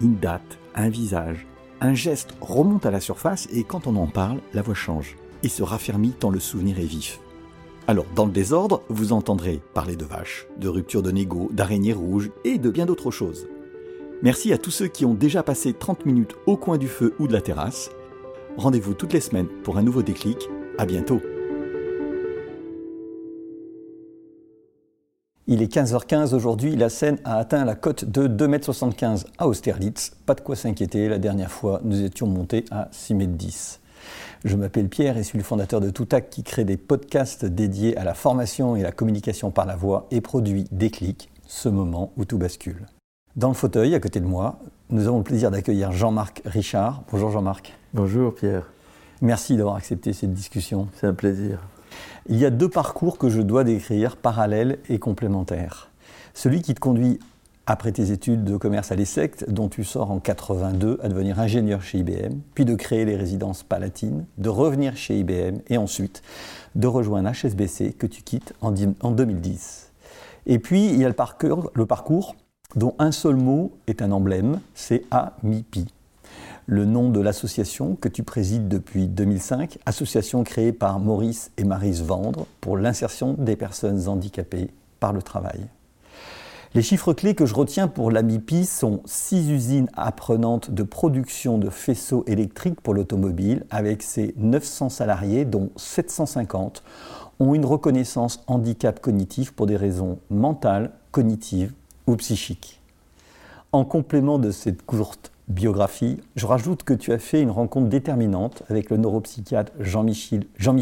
Une date, un visage, un geste remonte à la surface et quand on en parle, la voix change et se raffermit tant le souvenir est vif. Alors, dans le désordre, vous entendrez parler de vaches, de rupture de négo, d'araignées rouges et de bien d'autres choses. Merci à tous ceux qui ont déjà passé 30 minutes au coin du feu ou de la terrasse. Rendez-vous toutes les semaines pour un nouveau déclic. À bientôt. Il est 15h15 aujourd'hui, la Seine a atteint la cote de 2,75 m à Austerlitz. Pas de quoi s'inquiéter, la dernière fois nous étions montés à 6,10 m. Je m'appelle Pierre et suis le fondateur de Toutac qui crée des podcasts dédiés à la formation et la communication par la voix et produit Déclic, ce moment où tout bascule. Dans le fauteuil, à côté de moi, nous avons le plaisir d'accueillir Jean-Marc Richard. Bonjour Jean-Marc. Bonjour Pierre. Merci d'avoir accepté cette discussion. C'est un plaisir. Il y a deux parcours que je dois décrire, parallèles et complémentaires. Celui qui te conduit après tes études de commerce à l'ESSEC, dont tu sors en 82 à devenir ingénieur chez IBM, puis de créer les résidences palatines, de revenir chez IBM et ensuite de rejoindre HSBC que tu quittes en 2010. Et puis il y a le parcours, le parcours dont un seul mot est un emblème, c'est AMIPI. Le nom de l'association que tu présides depuis 2005, association créée par Maurice et Marise Vendre pour l'insertion des personnes handicapées par le travail. Les chiffres clés que je retiens pour l'AMIPI sont six usines apprenantes de production de faisceaux électriques pour l'automobile, avec ses 900 salariés, dont 750 ont une reconnaissance handicap cognitif pour des raisons mentales, cognitives ou psychiques. En complément de cette courte biographie, je rajoute que tu as fait une rencontre déterminante avec le neuropsychiatre Jean-Michel Jean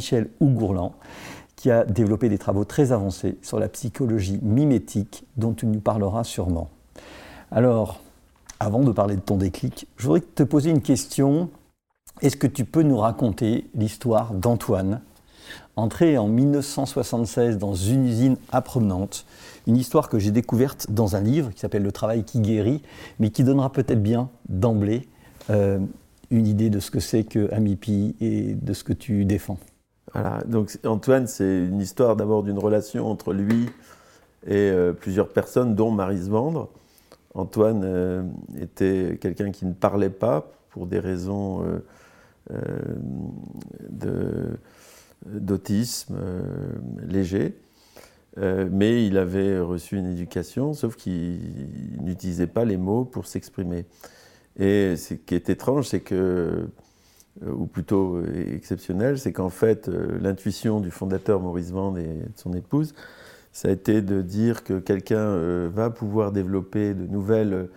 qui a développé des travaux très avancés sur la psychologie mimétique dont tu nous parleras sûrement. Alors, avant de parler de ton déclic, je voudrais te poser une question. Est-ce que tu peux nous raconter l'histoire d'Antoine, entré en 1976 dans une usine apprenante, une histoire que j'ai découverte dans un livre qui s'appelle Le travail qui guérit, mais qui donnera peut-être bien d'emblée euh, une idée de ce que c'est que Amipi et de ce que tu défends. Voilà, donc Antoine, c'est une histoire d'abord d'une relation entre lui et euh, plusieurs personnes, dont Marise Vendre. Antoine euh, était quelqu'un qui ne parlait pas pour des raisons euh, d'autisme léger, mais il avait reçu une éducation, sauf qu'il n'utilisait pas les mots pour s'exprimer. Et ce qui est étrange, c'est que euh, ou plutôt euh, exceptionnel, c'est qu'en fait, euh, l'intuition du fondateur Maurice Vande et de son épouse, ça a été de dire que quelqu'un va pouvoir développer de nouvelles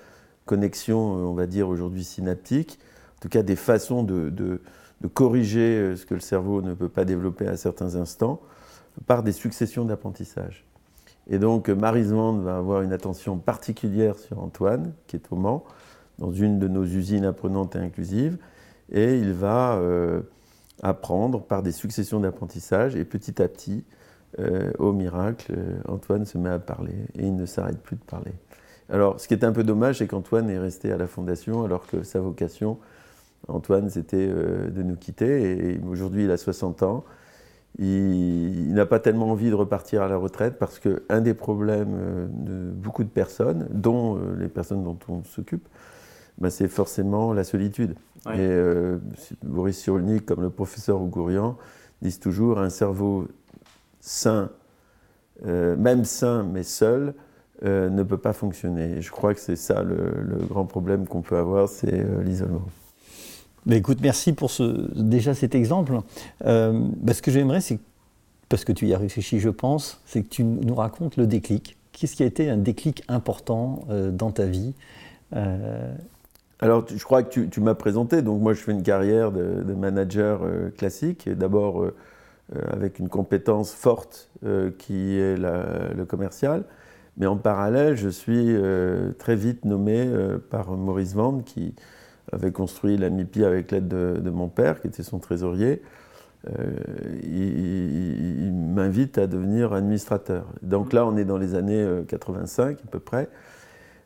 connexions, on va dire aujourd'hui synaptiques, en tout cas des façons de, corriger ce que le cerveau ne peut pas développer à certains instants, par des successions d'apprentissage. Et donc, Maurice Vande va avoir une attention particulière sur Antoine, qui est au Mans, dans une de nos usines apprenantes et inclusives et il va euh, apprendre par des successions d'apprentissage, et petit à petit, euh, au miracle, euh, Antoine se met à parler, et il ne s'arrête plus de parler. Alors, ce qui est un peu dommage, c'est qu'Antoine est resté à la Fondation, alors que sa vocation, Antoine, c'était de nous quitter, et aujourd'hui, il a 60 ans. Il, n'a pas tellement envie de repartir à la retraite parce qu'un des problèmes de beaucoup de personnes, dont les personnes dont on s'occupe, bah, c'est forcément la solitude. Et euh, Boris Cyrulnik, comme le professeur Ougourian, disent toujours un cerveau sain, euh, même sain mais seul, euh, ne peut pas fonctionner. je crois que c'est ça le, grand problème qu'on peut avoir, c'est l'isolement. Mais écoute, merci pour déjà cet exemple. Bah, ce que j'aimerais, c'est, parce que tu y as réfléchi, je pense, c'est que tu nous racontes le déclic. Qu'est-ce qui a été un déclic important dans ta vie alors, je crois que tu, m'as présenté. Donc, moi, je fais une carrière de, manager euh, classique. D'abord, euh, euh, avec une compétence forte qui est le commercial. Mais en parallèle, je suis euh, très vite nommé euh, par Maurice Vande, qui avait construit la MIPI avec l'aide de, mon père, qui était son trésorier. il, m'invite à devenir administrateur. Donc là, on est dans les années 85 à peu près.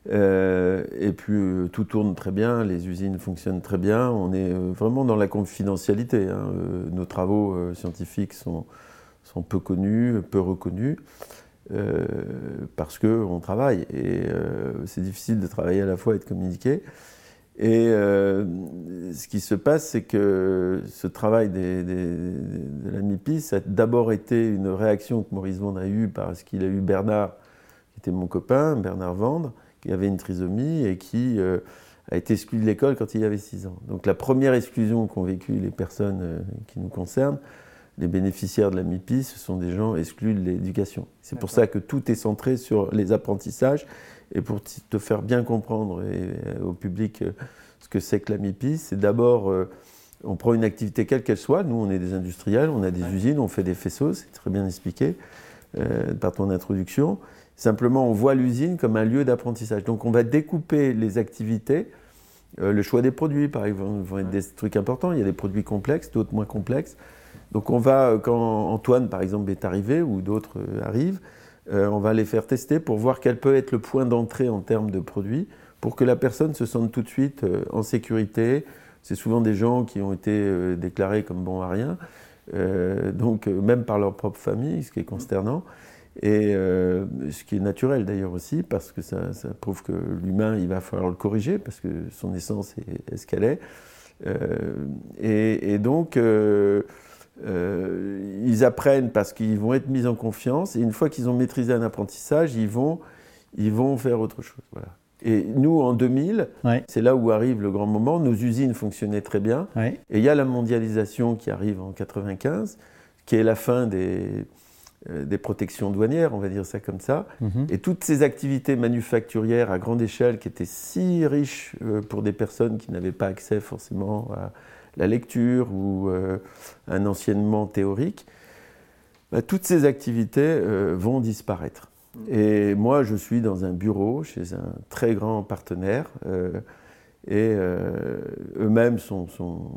et puis tout tourne très bien, les usines fonctionnent très bien, on est vraiment dans la confidentialité. Hein. nos travaux scientifiques sont, sont peu connus, peu reconnus. Euh, parce qu'on travaille et euh, c'est difficile de travailler à la fois et de communiquer. Et euh, ce qui se passe, c'est que ce travail de la MIPI, a d'abord été une réaction que Maurice Vendre a eue parce qu'il a eu Bernard, qui était mon copain, Bernard Vendre, qui avait une trisomie et qui a été exclu de l'école quand il avait 6 ans. Donc la première exclusion qu'ont vécu les personnes qui nous concernent, les bénéficiaires de la MIPI, ce sont des gens exclus de l'éducation. C'est pour ça que tout est centré sur les apprentissages. Et pour te faire bien comprendre et, au public euh, ce que c'est que la MIPI, c'est d'abord, euh, on prend une activité quelle qu'elle soit. Nous, on est des industriels, on a des usines, on fait des faisceaux, c'est très bien expliqué euh, par ton introduction. Simplement, on voit l'usine comme un lieu d'apprentissage. Donc, on va découper les activités. le choix des produits, par exemple, vont être des trucs importants. Il y a des produits complexes, d'autres moins complexes. Donc on va, quand Antoine par exemple est arrivé ou d'autres euh, arrivent, euh, on va les faire tester pour voir quel peut être le point d'entrée en termes de produits pour que la personne se sente tout de suite euh, en sécurité. C'est souvent des gens qui ont été déclarés comme bons à rien, donc même par leur propre famille, ce qui est consternant. Et ce qui est naturel d'ailleurs aussi, parce que ça, prouve que l'humain, il va falloir le corriger, parce que son essence est, ce qu'elle est. Et, donc, euh, ils apprennent parce qu'ils vont être mis en confiance, et une fois qu'ils ont maîtrisé un apprentissage, ils vont, ils vont faire autre chose. Voilà. Et nous, en 2000, c'est là où arrive le grand moment, nos usines fonctionnaient très bien, et il y a la mondialisation qui arrive en 95, qui est la fin des, euh, des protections douanières, on va dire ça comme ça, mhm. et toutes ces activités manufacturières à grande échelle qui étaient si riches euh, pour des personnes qui n'avaient pas accès forcément à la lecture ou euh, un enseignement théorique, bah, toutes ces activités euh, vont disparaître. Mm. Et moi, je suis dans un bureau chez un très grand partenaire. Euh, et eux-mêmes sont, sont,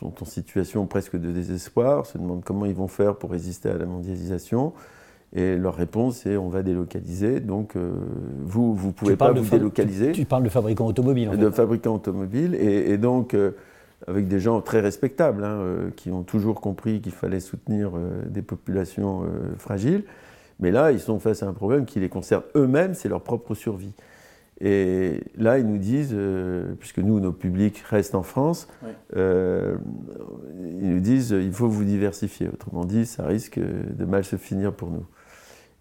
sont, en situation presque de désespoir, se demandent comment ils vont faire pour résister à la mondialisation. Et leur réponse est on va délocaliser. Donc vous, vous pouvez pas vous délocaliser. Tu, parles de fabricants automobiles. En de fabricants automobiles. Et, et donc avec des gens très respectables, hein, euh, qui ont toujours compris qu'il fallait soutenir euh, des populations euh, fragiles. Mais là, ils sont face à un problème qui les concerne eux-mêmes, c'est leur propre survie. Et là, ils nous disent, puisque nous, nos publics restent en France, ils nous disent, il faut vous diversifier. Autrement dit, ça risque de mal se finir pour nous.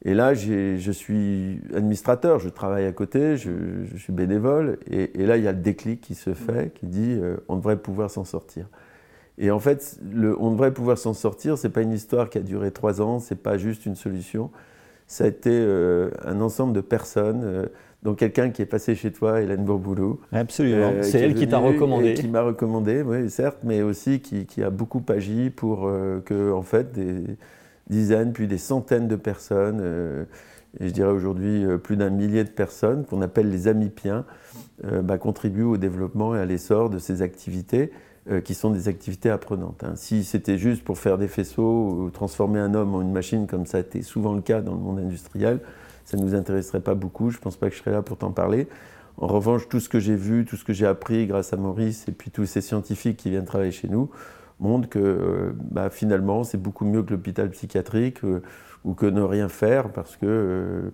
Et là, je suis administrateur, je travaille à côté, je, suis bénévole, et, là, il y a le déclic qui se fait, qui dit euh, on devrait pouvoir s'en sortir. Et en fait, le, on devrait pouvoir s'en sortir, c'est pas une histoire qui a duré trois ans, c'est pas juste une solution. Ça a été euh, un ensemble de personnes, euh, dont quelqu'un qui est passé chez toi, Hélène Bourboulou. Absolument, c'est elle qui t'a recommandé. Qui m'a recommandé, oui, certes, mais aussi qui, qui a beaucoup agi pour que, en fait, des dizaines, puis des centaines de personnes, euh, et je dirais aujourd'hui euh, plus d'un millier de personnes, qu'on appelle les amipiens, euh, bah, contribuent au développement et à l'essor de ces activités qui sont des activités apprenantes. Hein. Si c'était juste pour faire des faisceaux ou transformer un homme en une machine, comme ça a été souvent le cas dans le monde industriel, ça ne nous intéresserait pas beaucoup. Je ne pense pas que je serais là pour t'en parler. En revanche, tout ce que j'ai vu, tout ce que j'ai appris grâce à Maurice et puis tous ces scientifiques qui viennent travailler chez nous, montre que euh, bah, finalement c'est beaucoup mieux que l'hôpital psychiatrique euh, ou que ne rien faire parce que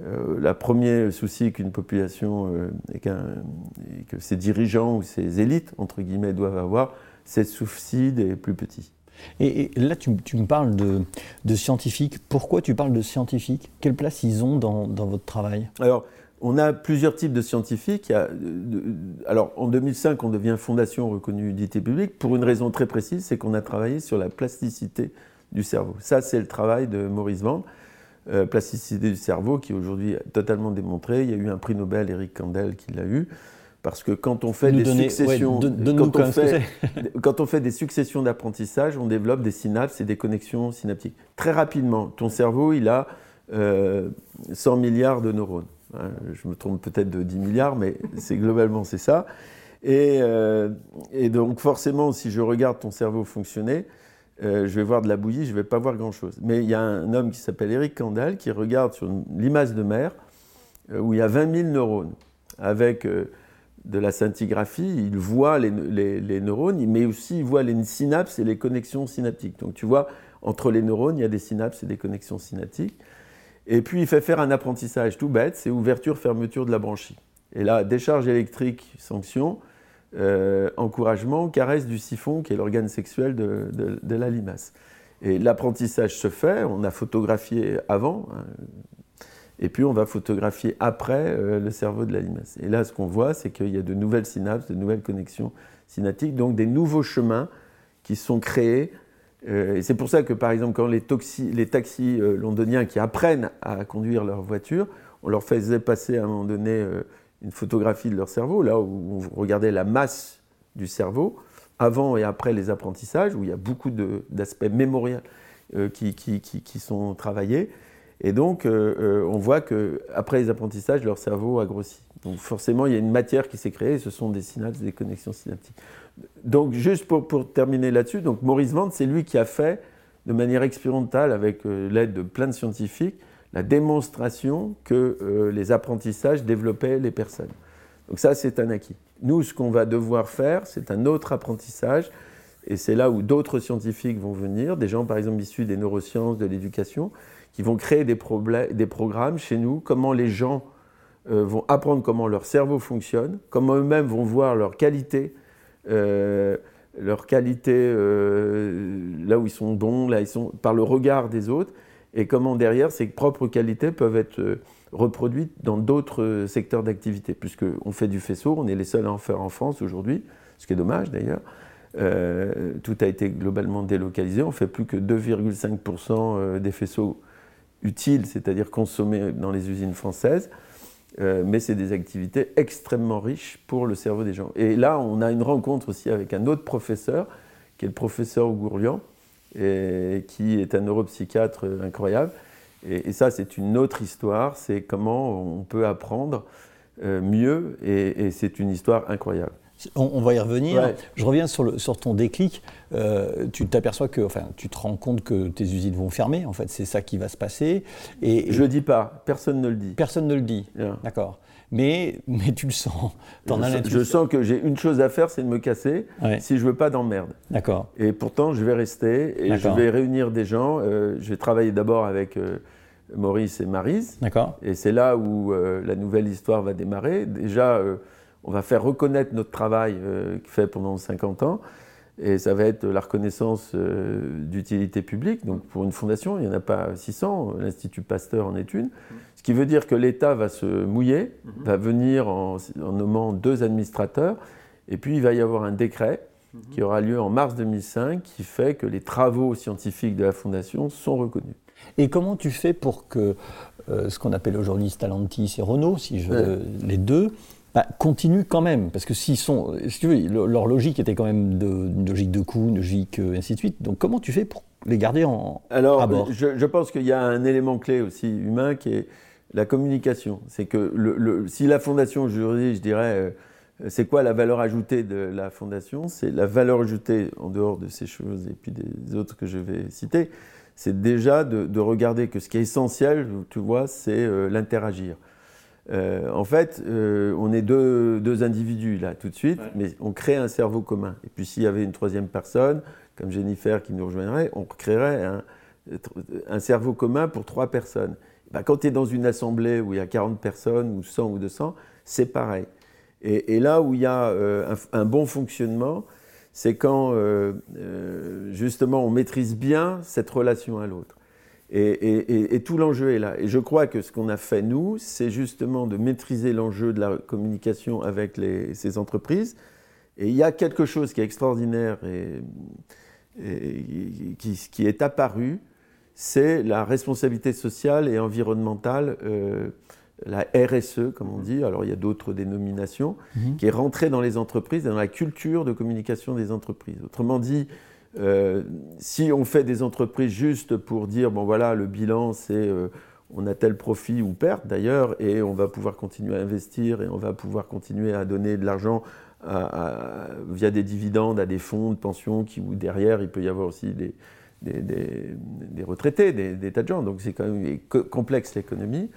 euh, le premier souci qu'une population et, que ses dirigeants ou ses élites, entre guillemets, doivent avoir, c'est de souci des plus petits. Et, là, tu, me parles de, scientifiques. Pourquoi tu parles de scientifiques? Quelle place ils ont dans, dans votre travail? Alors, on a plusieurs types de scientifiques. alors, en 2005, on devient fondation reconnue d'utilité publique pour une raison très précise, c'est qu'on a travaillé sur la plasticité du cerveau. Ça, c'est le travail de Maurice Vand. Euh, plasticité du cerveau, qui est aujourd'hui totalement démontré. Il y a eu un prix Nobel, Eric Kandel, qui l'a eu. Parce que quand on fait des successions, quand, on fait, des successions d'apprentissage, on développe des synapses et des connexions synaptiques. Très rapidement, ton cerveau, il a 100 milliards de neurones. Hein, je me trompe peut-être de 10 milliards, mais c'est globalement c'est ça. Et, et, donc forcément, si je regarde ton cerveau fonctionner, je vais voir de la bouillie, je ne vais pas voir grand-chose. Mais il y a un homme qui s'appelle Eric Kandel qui regarde sur une limace de mer où il y a 20 000 neurones avec de la scintigraphie, il voit les, neurones, mais aussi il voit les synapses et les connexions synaptiques. Donc tu vois, entre les neurones, il y a des synapses et des connexions synaptiques. Et puis il fait faire un apprentissage tout bête, c'est ouverture-fermeture de la branchie. Et là, décharge électrique, sanction, euh, encouragement, caresse du siphon, qui est l'organe sexuel de, la limace. Et l'apprentissage se fait, on a photographié avant, hein, et puis on va photographier après euh, le cerveau de la limace. Et là, ce qu'on voit, c'est qu'il y a de nouvelles synapses, de nouvelles connexions synaptiques, donc des nouveaux chemins qui sont créés. Euh, c'est pour ça que, par exemple, quand les, taxis euh, londoniens qui apprennent à conduire leur voiture, on leur faisait passer à un moment donné une photographie de leur cerveau, là où on regardait la masse du cerveau, avant et après les apprentissages, où il y a beaucoup d'aspects mémoriels qui, qui, sont travaillés. Et donc, euh, euh, on voit qu'après les apprentissages, leur cerveau a grossi. Donc, forcément, il y a une matière qui s'est créée, ce sont des synapses, des connexions synaptiques. Donc, juste pour, terminer là-dessus, donc Maurice Vande, c'est lui qui a fait, de manière expérimentale, avec euh, l'aide de plein de scientifiques, la démonstration que les apprentissages développaient les personnes. Donc, ça, c'est un acquis. Nous, ce qu'on va devoir faire, c'est un autre apprentissage. Et c'est là où d'autres scientifiques vont venir, des gens par exemple issus des neurosciences, de l'éducation, qui vont créer des programmes chez nous, comment les gens euh, vont apprendre comment leur cerveau fonctionne, comment eux-mêmes vont voir leur qualité, euh, leur qualité euh, là où ils sont bons, là ils sont par le regard des autres, et comment derrière ces propres qualités peuvent être reproduites dans d'autres secteurs d'activité, puisqu'on fait du faisceau, on est les seuls à en faire en France aujourd'hui, ce qui est dommage d'ailleurs. tout a été globalement délocalisé. On fait plus que 2,5% des faisceaux utile, c'est-à-dire consommé dans les usines françaises, euh, mais c'est des activités extrêmement riches pour le cerveau des gens. Et là, on a une rencontre aussi avec un autre professeur, qui est le professeur Gourlian, qui est un neuropsychiatre incroyable. Et, ça, c'est une autre histoire, c'est comment on peut apprendre euh, mieux, et c'est une histoire incroyable. On, va y revenir. Je reviens sur, sur ton déclic. Euh, tu t'aperçois que, enfin, tu te rends compte que tes usines vont fermer. En fait, c'est ça qui va se passer. Et, je ne dis pas. Personne ne le dit. Personne ne le dit. D'accord. Mais, mais tu le sens. En je, je sens que j'ai une chose à faire, c'est de me casser si je veux pas d'emmerde. D'accord. Et pourtant, je vais rester et je vais réunir des gens. Euh, je vais travailler d'abord avec euh, Maurice et Marise. D'accord. Et c'est là où la nouvelle histoire va démarrer. Déjà on va faire reconnaître notre travail euh, fait pendant 50 ans. Et ça va être la reconnaissance euh, d'utilité publique. Donc pour une fondation, il n'y en a pas 600, l'Institut Pasteur en est une. Ce qui veut dire que l'État va se mouiller, mhm. va venir en, nommant deux administrateurs, et puis il va y avoir un décret mhm. qui aura lieu en mars 2005 qui fait que les travaux scientifiques de la fondation sont reconnus. Et comment tu fais pour que euh, ce qu'on appelle aujourd'hui Stellantis et Renault, si je veux, les deux, bah, continuent quand même. Parce que s'ils sont. Si tu veux, leur logique était quand même de, une logique de coût, une logique euh, ainsi de suite. Donc comment tu fais pour les garder en, Alors, à bord? je, je, pense qu'il y a un élément clé aussi humain qui est la communication. C'est que le, si la fondation juridique, je dirais. Euh, c'est quoi la valeur ajoutée de la fondation? C'est la valeur ajoutée, en dehors de ces choses et puis des autres que je vais citer, c'est déjà de, de, regarder que ce qui est essentiel, tu vois, c'est euh, l'interagir. Euh, en fait, euh, on est deux, individus là tout de suite, mais on crée un cerveau commun. Et puis s'il y avait une troisième personne, comme Jennifer qui nous rejoindrait, on créerait un, cerveau commun pour trois personnes. Ben, quand tu es dans une assemblée où il y a 40 personnes, ou 100 ou 200, c'est pareil. Et, là où il y a euh, un, bon fonctionnement, c'est quand justement on maîtrise bien cette relation à l'autre. Et, tout l'enjeu est là. Et je crois que ce qu'on a fait, nous, c'est justement de maîtriser l'enjeu de la communication avec ces entreprises. Et il y a quelque chose qui est extraordinaire et, qui, est apparu, c'est la responsabilité sociale et environnementale, euh, la RSE, comme on dit. Alors il y a d'autres dénominations, mhm. qui est rentrée dans les entreprises, dans la culture de communication des entreprises. Autrement dit, euh, si on fait des entreprises juste pour dire, bon voilà, le bilan, c'est euh, on a tel profit ou perte d'ailleurs, et on va pouvoir continuer à investir et on va pouvoir continuer à donner de l'argent via des dividendes à des fonds de pension qui, où derrière, il peut y avoir aussi des, des, retraités, des, tas de gens. Donc c'est quand même complexe l'économie.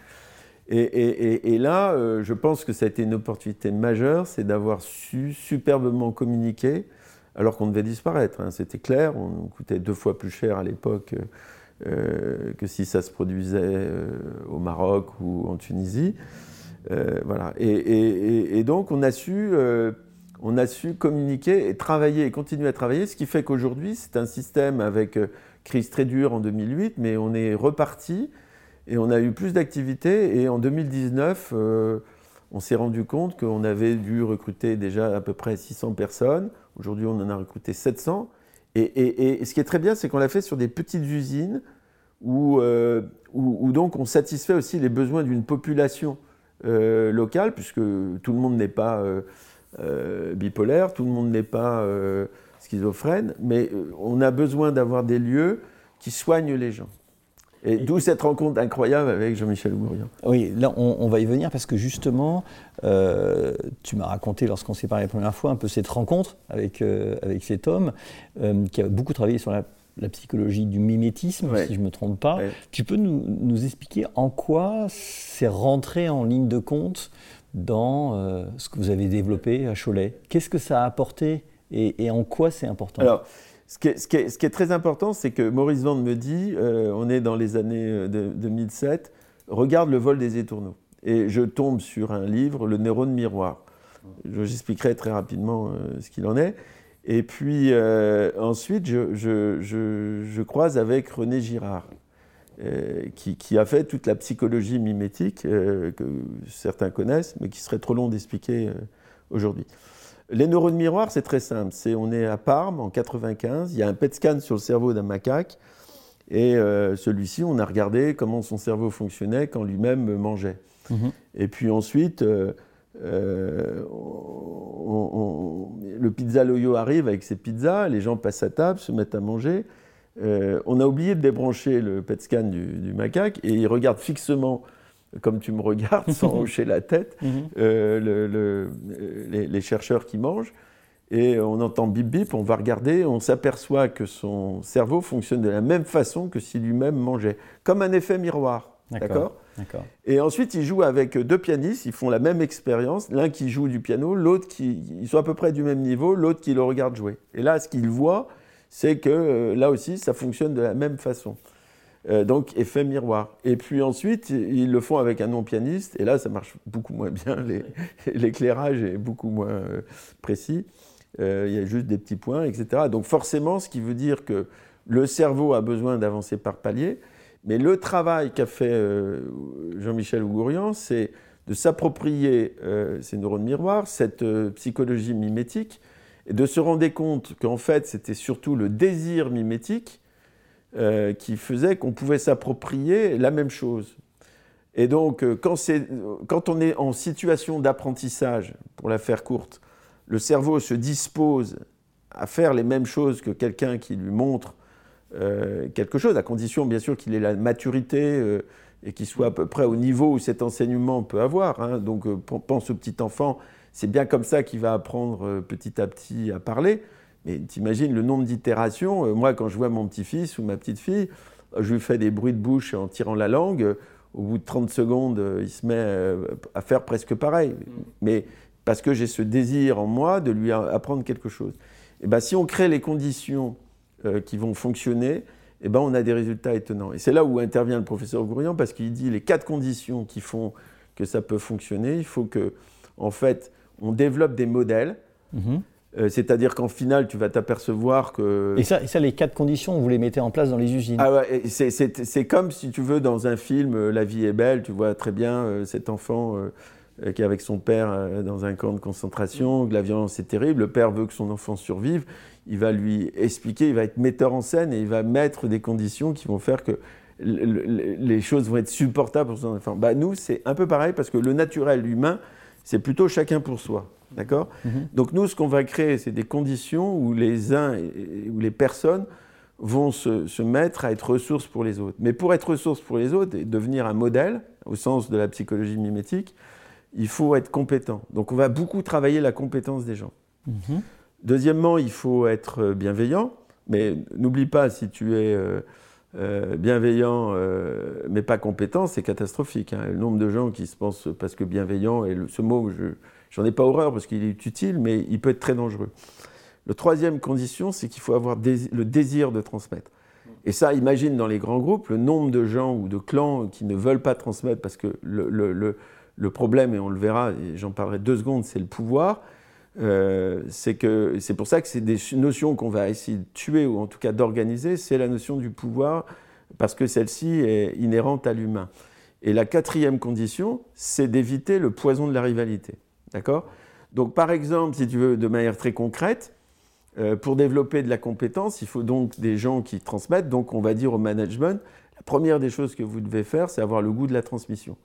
Et, là, euh, je pense que ça a été une opportunité majeure, c'est d'avoir su superbement communiquer alors qu'on devait disparaître. Hein. C'était clair, on coûtait deux fois plus cher à l'époque euh, que si ça se produisait euh, au Maroc ou en Tunisie. voilà. Et, donc on a su on a su communiquer et travailler et continuer à travailler, ce qui fait qu'aujourd'hui, c'est un système avec euh, crise très dure en 2008, mais on est reparti et on a eu plus d'activités. Et en 2019, euh, on s'est rendu compte qu'on avait dû recruter déjà à peu près 600 personnes. Aujourd'hui, on en a recruté 700. Et, ce qui est très bien, c'est qu'on l'a fait sur des petites usines où, euh, donc on satisfait aussi les besoins d'une population locale, puisque tout le monde n'est pas euh, bipolaire, tout le monde n'est pas euh, schizophrène, mais euh, on a besoin d'avoir des lieux qui soignent les gens. Et d'où cette rencontre incroyable avec Jean-Michel Gourian. Oui, là, on, va y venir parce que justement, tu m'as raconté lorsqu'on s'est parlé la première fois un peu cette rencontre avec, avec cet homme qui a beaucoup travaillé sur la, psychologie du mimétisme, si je ne me trompe pas. Tu peux nous, nous, expliquer en quoi c'est rentré en ligne de compte dans euh, ce que vous avez développé à Cholet? Qu'est-ce que ça a apporté et, en quoi c'est important? Alors, ce qui, est, très important, c'est que Maurice Vande me dit, euh, on est dans les années euh, de, 2007, regarde le vol des étourneaux. Et je tombe sur un livre, Le neurone miroir. J'expliquerai très rapidement ce qu'il en est. Et puis ensuite, je, croise avec René Girard. Euh, qui, a fait toute la psychologie mimétique euh, que certains connaissent, mais qui serait trop long d'expliquer euh, aujourd'hui. Les neurones miroirs, c'est très simple. C'est, on est à Parme en 95, il y a un PET scan sur le cerveau d'un macaque, et celui-ci, on a regardé comment son cerveau fonctionnait quand lui-même mangeait. Mhm. Et puis ensuite, le pizza loyo arrive avec ses pizzas, les gens passent à table, se mettent à manger. Euh, on a oublié de débrancher le PET scan du, macaque et il regarde fixement, comme tu me regardes, sans hocher la tête, mhm. euh, les, chercheurs qui mangent. Et on entend bip bip, on va regarder, on s'aperçoit que son cerveau fonctionne de la même façon que si lui-même mangeait, comme un effet miroir. D'accord Et ensuite, il joue avec deux pianistes, ils font la même expérience, l'un qui joue du piano, l'autre qui. Ils sont à peu près du même niveau, l'autre qui le regarde jouer. Et là, ce qu'il voit, c'est que euh, là aussi, ça fonctionne de la même façon. Euh, donc, effet miroir. Et puis ensuite, ils le font avec un non-pianiste, et là, ça marche beaucoup moins bien. L'éclairage est beaucoup moins euh, précis. il y a juste des petits points, etc. Donc, forcément, ce qui veut dire que le cerveau a besoin d'avancer par paliers. Mais le travail qu'a fait Jean-Michel Ougourian, c'est de s'approprier ces neurones miroirs, cette psychologie mimétique, et de se rendre compte qu'en fait c'était surtout le désir mimétique euh, qui faisait qu'on pouvait s'approprier la même chose. Et donc euh, quand, on est en situation d'apprentissage, pour la faire courte, le cerveau se dispose à faire les mêmes choses que quelqu'un qui lui montre euh, quelque chose, à condition bien sûr qu'il ait la maturité et qu'il soit à peu près au niveau où cet enseignement peut avoir. Hein. Donc pense au petit enfant c'est bien comme ça qu'il va apprendre petit à petit à parler. Mais t'imagines le nombre d'itérations. Euh, moi, quand je vois mon petit-fils ou ma petite-fille, euh, je lui fais des bruits de bouche en tirant la langue. Au bout de 30 secondes, il se met à faire presque pareil. Mais parce que j'ai ce désir en moi de lui apprendre quelque chose. Et ben, si on crée les conditions qui vont fonctionner, et ben, on a des résultats étonnants. Et c'est là où intervient le professeur Gourian, parce qu'il dit les quatre conditions qui font que ça peut fonctionner. Il faut que, en fait, on développe des modèles. Mhm. Euh, c'est-à-dire qu'en final, tu vas t'apercevoir que... Et ça, ça, les quatre conditions, vous les mettez en place dans les usines Ah ouais, c'est comme si tu veux dans un film euh, La vie est belle, tu vois très bien euh, cet enfant qui est avec son père dans un camp de concentration, que la violence est terrible, le père veut que son enfant survive, il va lui expliquer, il va être metteur en scène et il va mettre des conditions qui vont faire que les choses vont être supportables pour son enfant. Bah, nous, c'est un peu pareil parce que le naturel humain, c'est plutôt chacun pour soi. D'accord? Mhm. Donc nous, ce qu'on va créer, c'est des conditions où les uns ou les personnes vont se, mettre à être ressources pour les autres. Mais pour être ressources pour les autres et devenir un modèle, au sens de la psychologie mimétique, il faut être compétent. Donc on va beaucoup travailler la compétence des gens. Mhm. Deuxièmement, il faut être bienveillant, mais n'oublie pas, si tu es euh, euh, bienveillant euh, mais pas compétent, c'est catastrophique. Hein. Le nombre de gens qui se pensent parce que bienveillant, et ce mot, je n'en ai pas horreur parce qu'il est utile, mais il peut être très dangereux. Le troisième condition, c'est qu'il faut avoir le désir de transmettre. Et ça, imagine dans les grands groupes, le nombre de gens ou de clans qui ne veulent pas transmettre parce que le, problème, et on le verra, j'en parlerai deux secondes, c'est le pouvoir. Euh, c'est que c'est pour ça que c'est des notions qu'on va essayer de tuer ou en tout cas d'organiser, c'est la notion du pouvoir parce que celle-ci est inhérente à l'humain. Et la quatrième condition, c'est d'éviter le poison de la rivalité. D'accord? Donc par exemple, si tu veux, de manière très concrète, euh, pour développer de la compétence, il faut donc des gens qui transmettent. Donc, on va dire au management, la première des choses que vous devez faire, c'est avoir le goût de la transmission.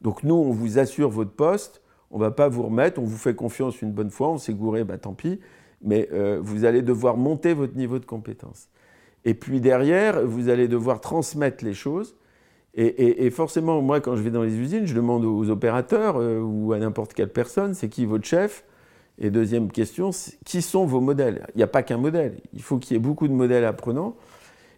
Donc, nous, on vous assure votre poste, on ne va pas vous remettre, on vous fait confiance une bonne fois, on s'est gouré, bah, tant pis, mais euh, vous allez devoir monter votre niveau de compétence. Et puis derrière, vous allez devoir transmettre les choses. Et, forcément, moi, quand je vais dans les usines, je demande aux opérateurs euh, ou à n'importe quelle personne, c'est qui votre chef? Et deuxième question, qui sont vos modèles? Il n'y a pas qu'un modèle, il faut qu'il y ait beaucoup de modèles apprenants.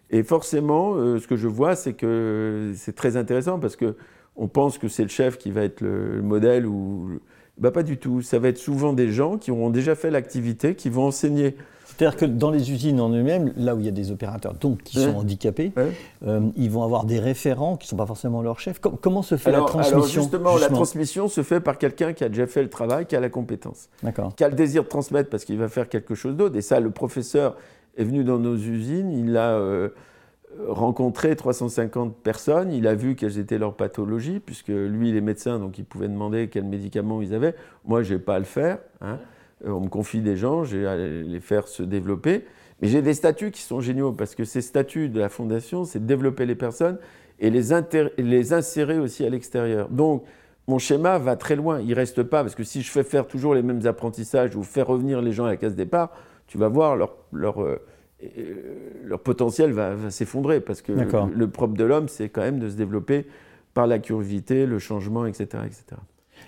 Et forcément, euh, ce que je vois, c'est que c'est très intéressant parce que on pense que c'est le chef qui va être le, modèle ou bah pas du tout. Ça va être souvent des gens qui auront déjà fait l'activité, qui vont enseigner c'est-à-dire que dans les usines en eux-mêmes, là où il y a des opérateurs donc, qui sont handicapés, euh, ils vont avoir des référents qui ne sont pas forcément leurs chefs. comment se fait la transmission alors justement, la transmission se fait par quelqu'un qui a déjà fait le travail, qui a la compétence, qui a le désir de transmettre parce qu'il va faire quelque chose d'autre. Et ça, le professeur est venu dans nos usines, il a euh, rencontré 350 personnes, il a vu quelles étaient leurs pathologies, puisque lui, il est médecin, donc il pouvait demander quels médicaments ils avaient. Moi, je n'ai pas à le faire. Hein. Euh, on me confie des gens, j'ai à les faire se développer. Mais j'ai des statuts qui sont géniaux parce que ces statuts de la fondation, c'est développer les personnes et les, insérer aussi à l'extérieur. Donc, mon schéma va très loin. Il ne reste pas, parce que si je fais faire toujours les mêmes apprentissages ou faire revenir les gens à la case départ, tu vas voir leur, leur, euh, leur potentiel va, s'effondrer. Parce que le, propre de l'homme, c'est quand même de se développer par la curiosité, le changement, etc. etc.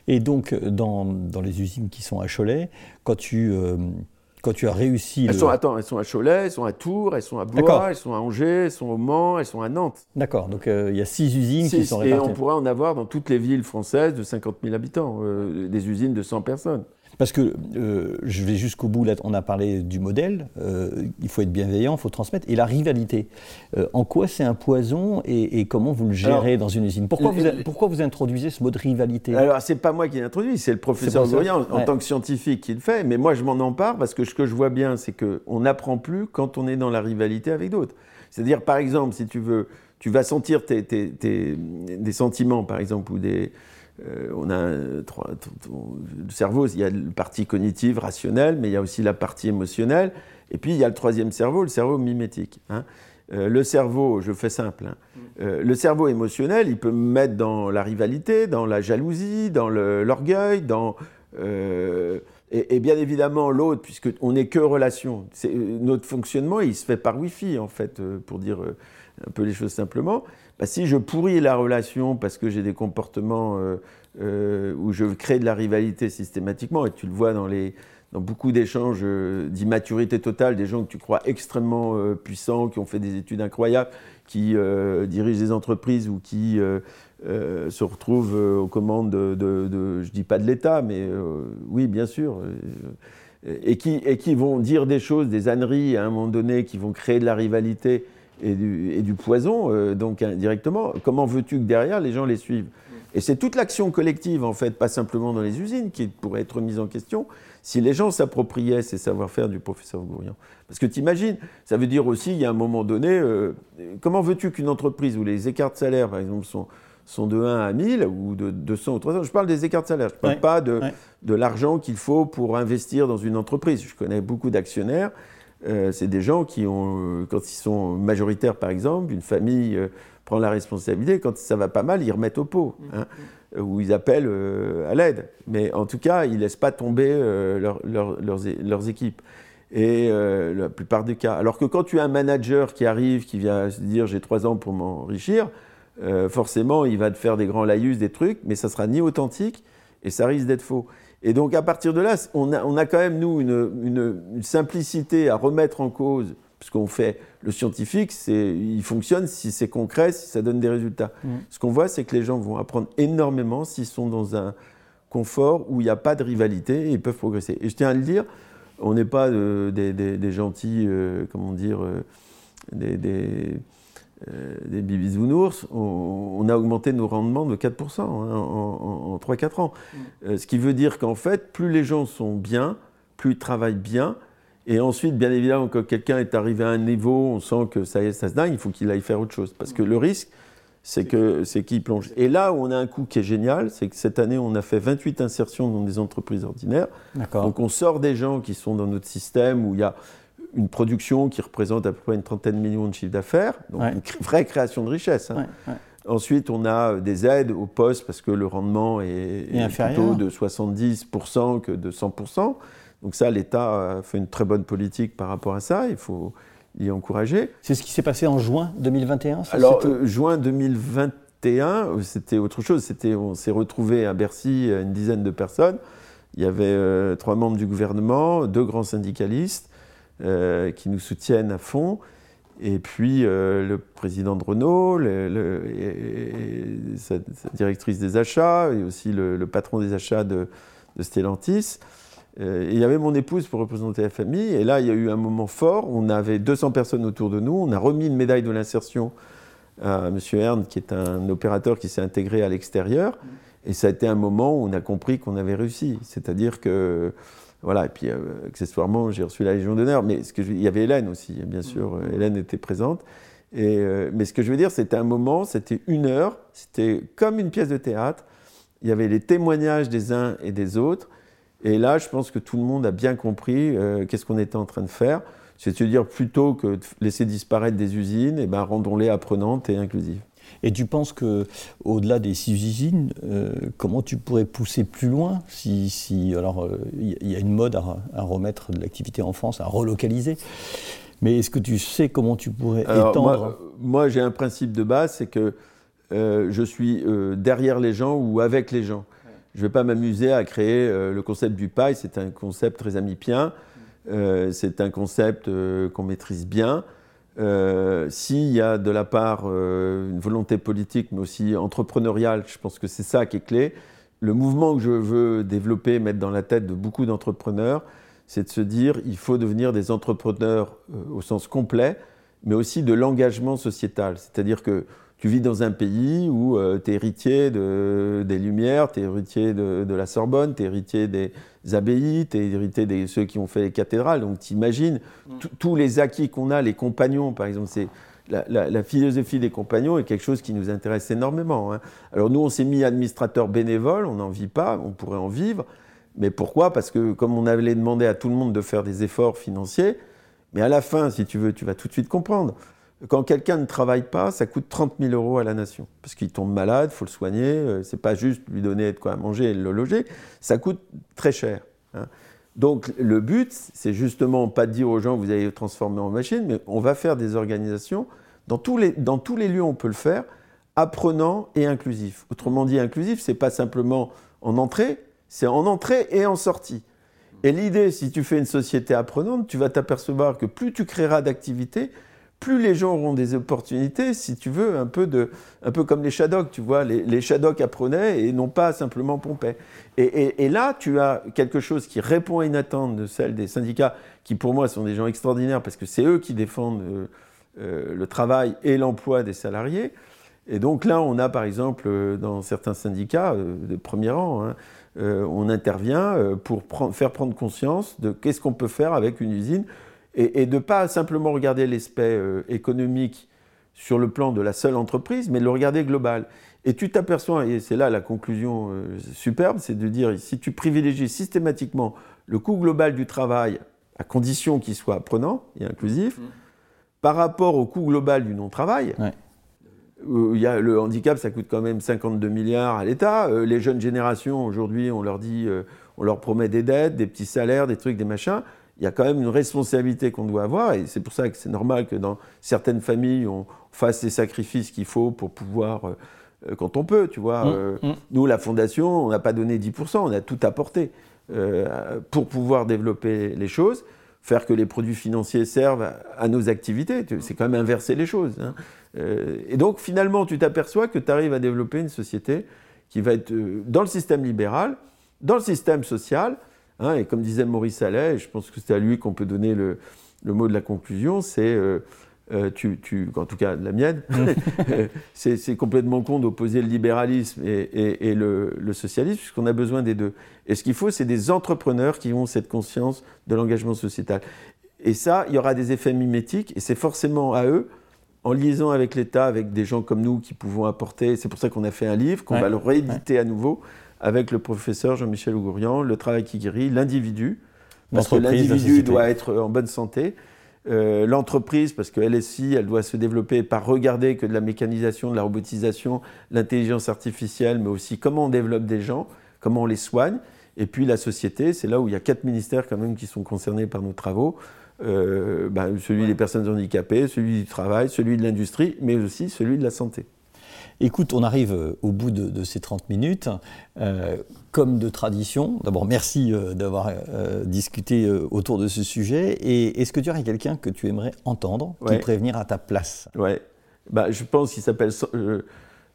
Et donc, euh, dans, dans, les usines qui sont à Cholet, quand tu, euh, quand tu as réussi. Elles, sont, attends, elles sont à Cholet, elles sont à Tours, elles sont à Blois, elles sont à Angers, elles sont au Mans, elles sont à Nantes. D'accord, donc euh, il y a six usines qui sont réparties. Et on pourrait en avoir dans toutes les villes françaises de 50 000 habitants, des usines de 100 personnes. Parce que euh, je vais jusqu'au bout, là, on a parlé du modèle, euh, il faut être bienveillant, il faut transmettre, et la rivalité. Euh, en quoi c'est un poison et, comment vous le gérez dans une usine? Pourquoi vous, pourquoi vous introduisez ce mot de rivalité? Alors, c'est pas moi qui l'introduis, c'est le professeur Gourian en, tant que scientifique qui le fait, mais moi je m'en empare parce que ce que je vois bien, c'est qu'on n'apprend plus quand on est dans la rivalité avec d'autres. C'est-à-dire, par exemple, si tu veux, tu vas sentir des sentiments, par exemple, ou des euh, on a le cerveau, il y a la partie cognitive, rationnelle, mais il y a aussi la partie émotionnelle. Et puis il y a le troisième cerveau, le cerveau mimétique. Hein. Euh, le cerveau, je fais simple, hein. euh, le cerveau émotionnel, il peut me mettre dans la rivalité, dans la jalousie, dans l'orgueil, dans et, bien évidemment l'autre, puisqu'on n'est que relation. Notre fonctionnement, il se fait par Wi-Fi en fait, pour dire un peu les choses simplement. Bah, si je pourris la relation parce que j'ai des comportements euh, euh, où je crée de la rivalité systématiquement, et tu le vois dans, les, dans beaucoup d'échanges euh, d'immaturité totale, des gens que tu crois extrêmement puissants, qui ont fait des études incroyables, qui dirigent des entreprises ou qui se retrouvent aux commandes de, je dis pas de l'État, mais oui, bien sûr. Et qui, et qui vont dire des choses, des âneries à un moment donné, qui vont créer de la rivalité et du, poison, euh, donc indirectement, comment veux-tu que derrière les gens les suivent? Et c'est toute l'action collective, en fait, pas simplement dans les usines, qui pourrait être mise en question si les gens s'appropriaient ces savoir-faire du professeur Gourian. Parce que tu imagines, ça veut dire aussi, il y a un moment donné, euh, comment veux-tu qu'une entreprise où les écarts de salaire, par exemple, sont, sont de 1 à 1000 ou de 200 ou 300, je parle des écarts de salaire, je ne parle pas de, de l'argent qu'il faut pour investir dans une entreprise. Je connais beaucoup d'actionnaires euh, c'est des gens qui ont, euh, quand ils sont majoritaires par exemple, une famille euh, prend la responsabilité, quand ça va pas mal, ils remettent au pot, mm. hein, ou ils appellent à l'aide. Mais en tout cas, ils ne laissent pas tomber leurs, équipes. Et la plupart des cas. Alors que quand tu as un manager qui arrive, qui vient se dire j'ai trois ans pour m'enrichir, forcément il va te faire des grands laïus, des trucs, mais ça sera ni authentique et ça risque d'être faux. Et donc à partir de là, on a, on a quand même nous une, une, une, simplicité à remettre en cause, puisqu'on fait le scientifique, il fonctionne si c'est concret, si ça donne des résultats. Mmh. Ce qu'on voit, c'est que les gens vont apprendre énormément s'ils sont dans un confort où il n'y a pas de rivalité et ils peuvent progresser. Et je tiens à le dire, on n'est pas euh, des, des, gentils, euh, comment dire, euh, des, des, des bibisounours. On, on, a augmenté nos rendements de 4% hein, en, en, 3-4 ans. Mm. ce qui veut dire qu'en fait, plus les gens sont bien, plus ils travaillent bien. Et ensuite, bien évidemment, quand quelqu'un est arrivé à un niveau, on sent que ça y est, ça se dingue, il faut qu'il aille faire autre chose. Parce que le risque, c'est que c'est qu'il plonge. Et là où on a un coup qui est génial, c'est que cette année, on a fait 28 insertions dans des entreprises ordinaires. Donc on sort des gens qui sont dans notre système où il y a une production qui représente à peu près une trentaine de millions de chiffres d'affaires, donc une vraie création de richesse. Hein. Ensuite, on a des aides au poste parce que le rendement est, plutôt de 70% que de 100%. Donc ça, l'État fait une très bonne politique par rapport à ça. Il faut, y encourager. C'est ce qui s'est passé en juin 2021 Alors, euh, juin 2021, c'était autre chose. C'était, on s'est retrouvé à Bercy, une dizaine de personnes. Il y avait euh, trois membres du gouvernement, deux grands syndicalistes euh, qui nous soutiennent à fond. Et puis le président de Renault, sa, directrice des achats, et aussi le, patron des achats de, Stellantis. Euh, il y avait mon épouse pour représenter la famille, et là, il y a eu un moment fort. On avait 200 personnes autour de nous. On a remis une médaille de l'insertion à M. Ern, qui est un opérateur qui s'est intégré à l'extérieur. Et ça a été un moment où on a compris qu'on avait réussi. C'est-à-dire que, voilà, et puis euh, accessoirement, j'ai reçu la Légion d'honneur, mais ce que il y avait Hélène aussi, bien sûr. Euh, Hélène était présente. Et, mais ce que je veux dire, c'était un moment, c'était une heure, c'était comme une pièce de théâtre. Il y avait les témoignages des uns et des autres. Et là, je pense que tout le monde a bien compris euh, qu'est-ce qu'on était en train de faire. C'est-à-dire, plutôt que de laisser disparaître des usines, eh ben, rendons-les apprenantes et inclusives. Et tu penses que, au-delà des six usines, euh, comment tu pourrais pousser plus loin si, si alors, il euh, y a une mode à, remettre de l'activité en France, à relocaliser. Mais est-ce que tu sais comment tu pourrais étendre Moi, moi j'ai un principe de base, c'est que je suis derrière les gens ou avec les gens. Je ne vais pas m'amuser à créer euh, le concept du paille, c'est un concept très amipien, euh, c'est un concept euh, qu'on maîtrise bien. S'il y a de la part une volonté politique, mais aussi entrepreneuriale, je pense que c'est ça qui est clé. Le mouvement que je veux développer, mettre dans la tête de beaucoup d'entrepreneurs, c'est de se dire il faut devenir des entrepreneurs au sens complet, mais aussi de l'engagement sociétal. C'est-à-dire que tu vis dans un pays où euh, tu es héritier de, des Lumières, tu es héritier de, la Sorbonne, tu es héritier des abbayes, tu es héritier de ceux qui ont fait les cathédrales. Donc tu imagines mm. tous les acquis qu'on a, les compagnons, par exemple, c'est la, philosophie des compagnons est quelque chose qui nous intéresse énormément. Hein. Alors nous, on s'est mis administrateur bénévole, on n'en vit pas, on pourrait en vivre. Mais pourquoi? Parce que comme on avait demandé à tout le monde de faire des efforts financiers, mais à la fin, si tu veux, tu vas tout de suite comprendre. Quand quelqu'un ne travaille pas, ça coûte 30 000 euros à la nation. Parce qu'il tombe malade, il faut le soigner. Euh, c'est pas juste lui donner de quoi manger et le loger. Ça coûte très cher. Hein. Donc le but, c'est justement pas de dire aux gens vous allez transformer en machine, mais on va faire des organisations. Dans tous les, dans tous les lieux, on peut le faire, apprenant et inclusif. Autrement dit, inclusif, c'est pas simplement en entrée, c'est en entrée et en sortie. Et l'idée, si tu fais une société apprenante, tu vas t'apercevoir que plus tu créeras d'activités, plus les gens auront des opportunités, si tu veux, un peu, de, un peu comme les Shadocks, tu vois, les, les apprenaient et non pas simplement pompaient. Et, là, tu as quelque chose qui répond à une attente de celle des syndicats, qui pour moi sont des gens extraordinaires parce que c'est eux qui défendent euh, euh, le travail et l'emploi des salariés. Et donc là, on a par exemple euh, dans certains syndicats de premier rang, hein, on intervient pour faire prendre conscience de qu'est-ce qu'on peut faire avec une usine et, de ne pas simplement regarder l'aspect euh, économique sur le plan de la seule entreprise, mais de le regarder global. Et tu t'aperçois, et c'est là la conclusion euh, superbe, c'est de dire si tu privilégies systématiquement le coût global du travail, à condition qu'il soit apprenant et inclusif, mmh. par rapport au coût global du non-travail, il y a le handicap, ça coûte quand même 52 milliards à l'État. Euh, les jeunes générations, aujourd'hui, on leur dit, on leur promet des dettes, des petits salaires, des trucs, des machins il y a quand même une responsabilité qu'on doit avoir, et c'est pour ça que c'est normal que dans certaines familles, on fasse les sacrifices qu'il faut pour pouvoir, euh, euh, quand on peut, tu vois. Mmh, Euh, mmh. Nous, la fondation, on n'a pas donné 10%, on a tout apporté euh, pour pouvoir développer les choses, faire que les produits financiers servent à, à nos activités. C'est quand même inverser les choses. hein. Et donc, finalement, tu t'aperçois que tu arrives à développer une société qui va être dans le système libéral, dans le système social, hein, et comme disait Maurice Allais, et je pense que c'est à lui qu'on peut donner le, le mot de la conclusion, c'est, euh, euh, tu, tu- en tout cas la mienne, c'est c'est complètement con d'opposer le libéralisme et, et- et le, le socialisme, puisqu'on a besoin des deux. Et ce qu'il faut, c'est des entrepreneurs qui ont cette conscience de l'engagement sociétal. Et ça, il y aura des effets mimétiques, et c'est forcément à eux, en liaison avec l'État, avec des gens comme nous qui pouvons apporter. C'est pour ça qu'on a fait un livre, qu'on Ouais, va le rééditer à nouveau, avec le professeur Jean-Michel Ougourian, Le travail qui guérit, l'individu, parce que l'individu doit être en bonne santé. Euh, L'entreprise, parce qu'elle aussi, elle doit se développer par regarder que de la mécanisation, de la robotisation, l'intelligence artificielle, mais aussi comment on développe des gens, comment on les soigne. Et puis la société, c'est là où il y a quatre ministères quand même qui sont concernés par nos travaux. Euh, ben, celui des personnes handicapées, celui du travail, celui de l'industrie, mais aussi celui de la santé. Écoute, on arrive euh, au bout de, de ces 30 minutes. Euh, comme de tradition, d'abord merci euh, d'avoir euh, discuté autour de ce sujet. Et est-ce que tu aurais quelqu'un que tu aimerais entendre qui Ouais. pourrait venir à ta place? Ouais. Bah, je pense qu'il s'appelle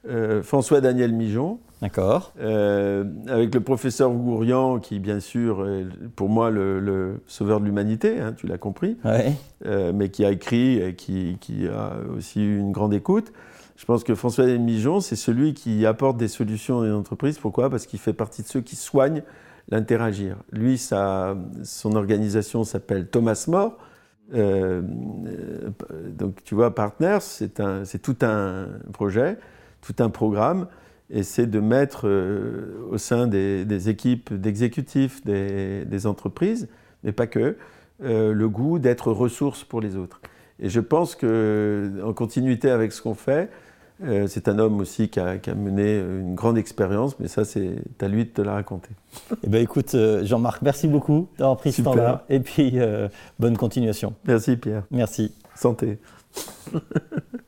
euh, François-Daniel Mijon. D'accord Euh, avec le professeur Gourian, qui bien sûr est pour moi le, le sauveur de l'humanité, hein, tu l'as compris, Ouais. euh, mais qui a écrit et qui, qui a aussi eu une grande écoute. Je pense que François Mijon, c'est celui qui apporte des solutions aux entreprises. Pourquoi? Parce qu'il fait partie de ceux qui soignent l'interagir. Lui, sa, son organisation s'appelle Thomas More. Donc, tu vois, Partners, c'est tout un projet, tout un programme, et c'est de mettre euh, au sein des, des équipes d'exécutifs des, des entreprises, mais pas que, euh, le goût d'être ressource pour les autres. Et je pense que, en continuité avec ce qu'on fait, euh, c'est un homme aussi qui a, qui a mené une grande expérience, mais ça, c'est à lui de te la raconter. Eh ben, écoute, Jean-Marc, merci beaucoup d'avoir pris ce Super. temps-là. Et puis, bonne continuation. Merci Pierre. Merci. Santé.